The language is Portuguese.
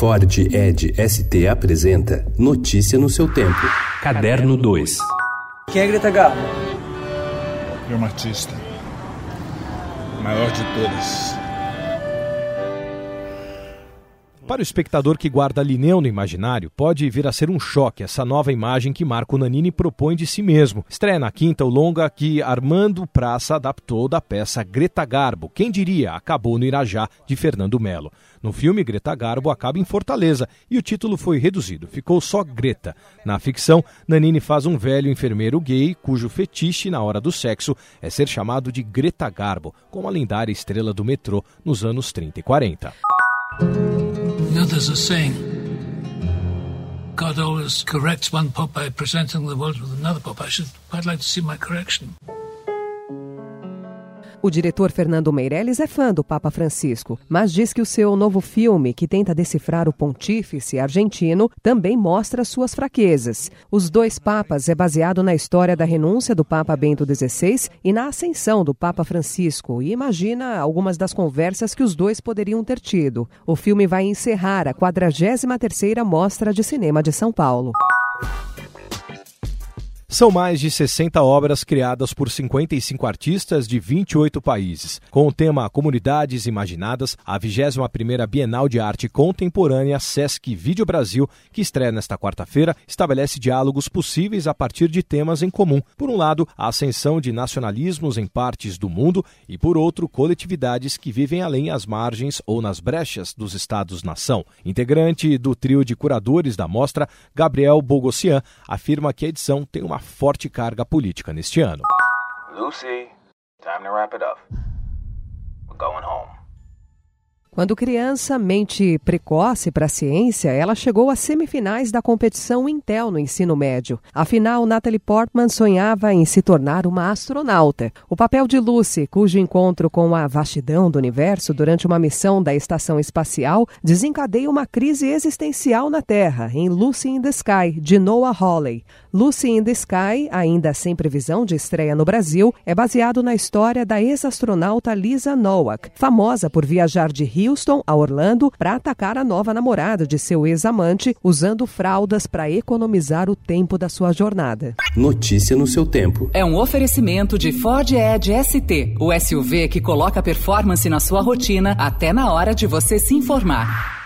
Ford Ed ST apresenta Notícia no seu tempo. Caderno 2. Quem é Greta Garbo? É uma artista. Maior de todas. Para o espectador que guarda Linneu no imaginário, pode vir a ser um choque essa nova imagem que Marco Nanini propõe de si mesmo. Estreia na quinta o longa que Armando Praça adaptou da peça Greta Garbo. Quem diria, acabou no Irajá, de Fernando Melo. No filme, Greta Garbo acaba em Fortaleza e o título foi reduzido, ficou só Greta. Na ficção, Nanini faz um velho enfermeiro gay cujo fetiche na hora do sexo é ser chamado de Greta Garbo, como a lendária estrela do metrô nos anos 30 e 40. There's a saying God always corrects one pop by presenting the world with another pop. I should quite like to see my correction. O diretor Fernando Meirelles é fã do Papa Francisco, mas diz que o seu novo filme, que tenta decifrar o pontífice argentino, também mostra suas fraquezas. Os Dois Papas é baseado na história da renúncia do Papa Bento XVI e na ascensão do Papa Francisco, e imagina algumas das conversas que os dois poderiam ter tido. O filme vai encerrar a 43ª Mostra de Cinema de São Paulo. São mais de 60 obras criadas por 55 artistas de 28 países. Com o tema Comunidades Imaginadas, a 21ª Bienal de Arte Contemporânea Sesc Vídeo Brasil, que estreia nesta quarta-feira, estabelece diálogos possíveis a partir de temas em comum. Por um lado, a ascensão de nacionalismos em partes do mundo e, por outro, coletividades que vivem além as margens ou nas brechas dos estados-nação. Integrante do trio de curadores da mostra, Gabriel Bogossian afirma que a edição tem uma forte carga política neste ano. Lucy, time to wrap it up. We're going home. Quando criança, mente precoce para a ciência, ela chegou às semifinais da competição Intel no ensino médio. Afinal, Natalie Portman sonhava em se tornar uma astronauta. O papel de Lucy, cujo encontro com a vastidão do universo durante uma missão da estação espacial desencadeia uma crise existencial na Terra, em Lucy in the Sky, de Noah Hawley. Lucy in the Sky, ainda sem previsão de estreia no Brasil, é baseado na história da ex-astronauta Lisa Nowak, famosa por viajar de Houston a Orlando para atacar a nova namorada de seu ex-amante, usando fraldas para economizar o tempo da sua jornada. Notícia no seu tempo. É um oferecimento de Ford Edge ST, o SUV que coloca performance na sua rotina até na hora de você se informar.